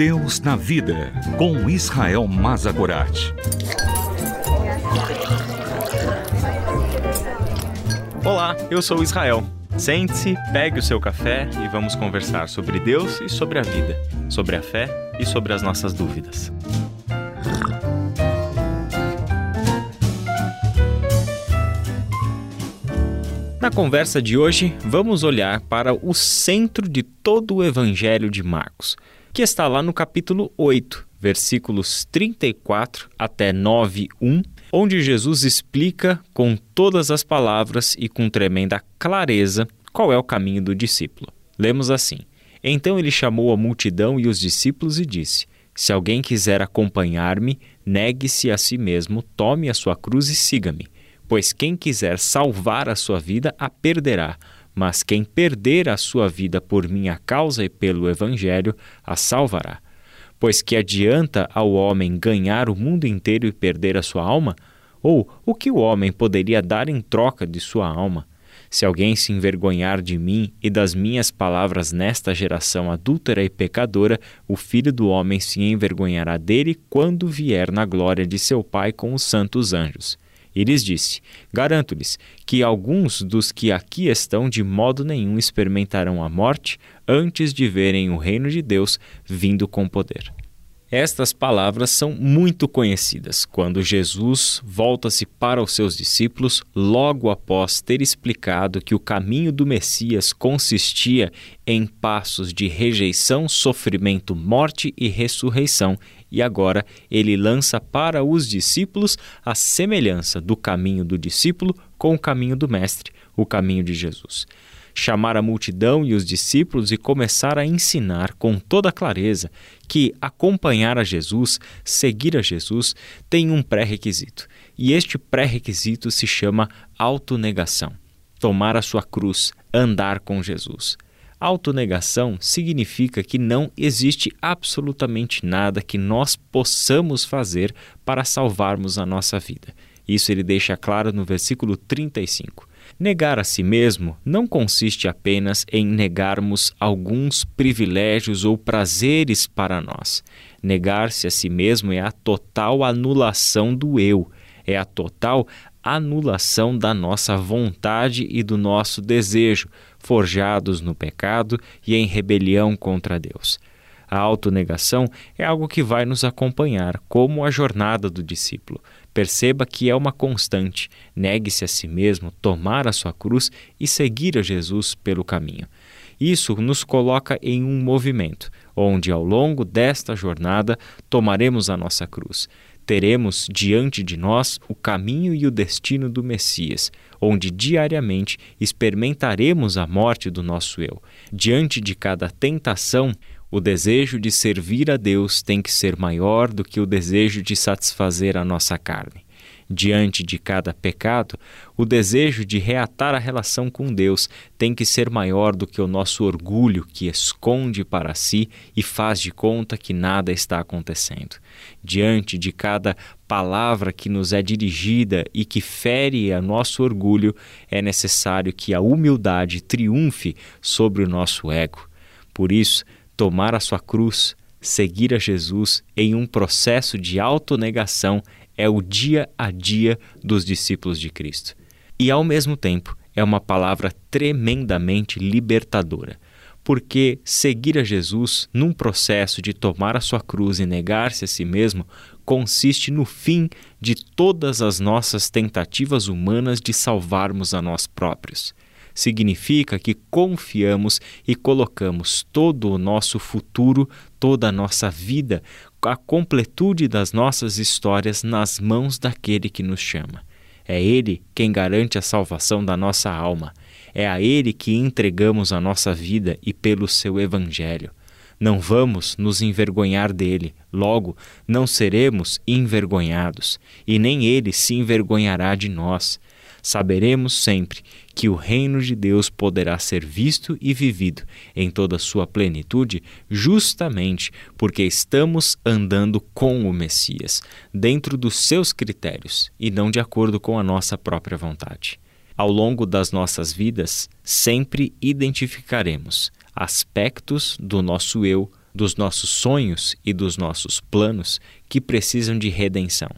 Deus na Vida, com Israel Mazagorat. Olá, eu sou Israel. Sente-se, pegue o seu café e vamos conversar sobre Deus e sobre a vida, sobre a fé e sobre as nossas dúvidas. Na conversa de hoje, vamos olhar para o centro de todo o Evangelho de Marcos, que está lá no capítulo 8, versículos 34 até 9:1, onde Jesus explica com todas as palavras e com tremenda clareza qual é o caminho do discípulo. Lemos assim: Então ele chamou a multidão e os discípulos e disse: Se alguém quiser acompanhar-me, negue-se a si mesmo, tome a sua cruz e siga-me. Pois quem quiser salvar a sua vida, a perderá. Mas quem perder a sua vida por minha causa e pelo Evangelho, a salvará. Pois que adianta ao homem ganhar o mundo inteiro e perder a sua alma? Ou o que o homem poderia dar em troca de sua alma? Se alguém se envergonhar de mim e das minhas palavras nesta geração adúltera e pecadora, o filho do homem se envergonhará dele quando vier na glória de seu Pai com os santos anjos. E lhes disse: Garanto-lhes que alguns dos que aqui estão de modo nenhum experimentarão a morte antes de verem o reino de Deus vindo com poder. Estas palavras são muito conhecidas quando Jesus volta-se para os seus discípulos logo após ter explicado que o caminho do Messias consistia em passos de rejeição, sofrimento, morte e ressurreição, e agora ele lança para os discípulos a semelhança do caminho do discípulo com o caminho do Mestre, o caminho de Jesus chamar a multidão e os discípulos e começar a ensinar com toda clareza que acompanhar a Jesus, seguir a Jesus, tem um pré-requisito. E este pré-requisito se chama autonegação. Tomar a sua cruz, andar com Jesus. Autonegação significa que não existe absolutamente nada que nós possamos fazer para salvarmos a nossa vida. Isso ele deixa claro no versículo 35. Negar a si mesmo não consiste apenas em negarmos alguns privilégios ou prazeres para nós. Negar-se a si mesmo é a total anulação do eu, é a total anulação da nossa vontade e do nosso desejo, forjados no pecado e em rebelião contra Deus. A autonegação é algo que vai nos acompanhar, como a jornada do discípulo. Perceba que é uma constante. Negue-se a si mesmo, tomar a sua cruz e seguir a Jesus pelo caminho. Isso nos coloca em um movimento, onde ao longo desta jornada tomaremos a nossa cruz. Teremos diante de nós o caminho e o destino do Messias, onde diariamente experimentaremos a morte do nosso eu. Diante de cada tentação, o desejo de servir a Deus tem que ser maior do que o desejo de satisfazer a nossa carne. Diante de cada pecado, o desejo de reatar a relação com Deus tem que ser maior do que o nosso orgulho que esconde para si e faz de conta que nada está acontecendo. Diante de cada palavra que nos é dirigida e que fere a nosso orgulho, é necessário que a humildade triunfe sobre o nosso ego. Por isso, tomar a sua cruz, seguir a Jesus em um processo de autonegação é o dia a dia dos discípulos de Cristo. E ao mesmo tempo, é uma palavra tremendamente libertadora, porque seguir a Jesus num processo de tomar a sua cruz e negar-se a si mesmo consiste no fim de todas as nossas tentativas humanas de salvarmos a nós próprios significa que confiamos e colocamos todo o nosso futuro, toda a nossa vida, a completude das nossas histórias nas mãos daquele que nos chama. É Ele quem garante a salvação da nossa alma. É a Ele que entregamos a nossa vida e pelo seu Evangelho. Não vamos nos envergonhar dele, logo, não seremos envergonhados, e nem ele se envergonhará de nós saberemos sempre que o reino de Deus poderá ser visto e vivido em toda sua plenitude, justamente porque estamos andando com o Messias, dentro dos seus critérios e não de acordo com a nossa própria vontade. Ao longo das nossas vidas, sempre identificaremos aspectos do nosso eu dos nossos sonhos e dos nossos planos que precisam de redenção.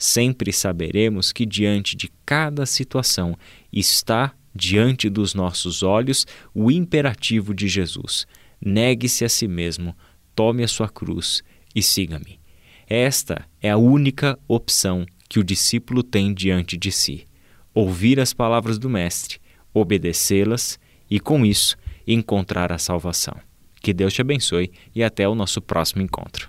Sempre saberemos que diante de cada situação está diante dos nossos olhos o imperativo de Jesus: negue-se a si mesmo, tome a sua cruz e siga-me. Esta é a única opção que o discípulo tem diante de si: ouvir as palavras do Mestre, obedecê-las e, com isso, encontrar a salvação. Que Deus te abençoe e até o nosso próximo encontro.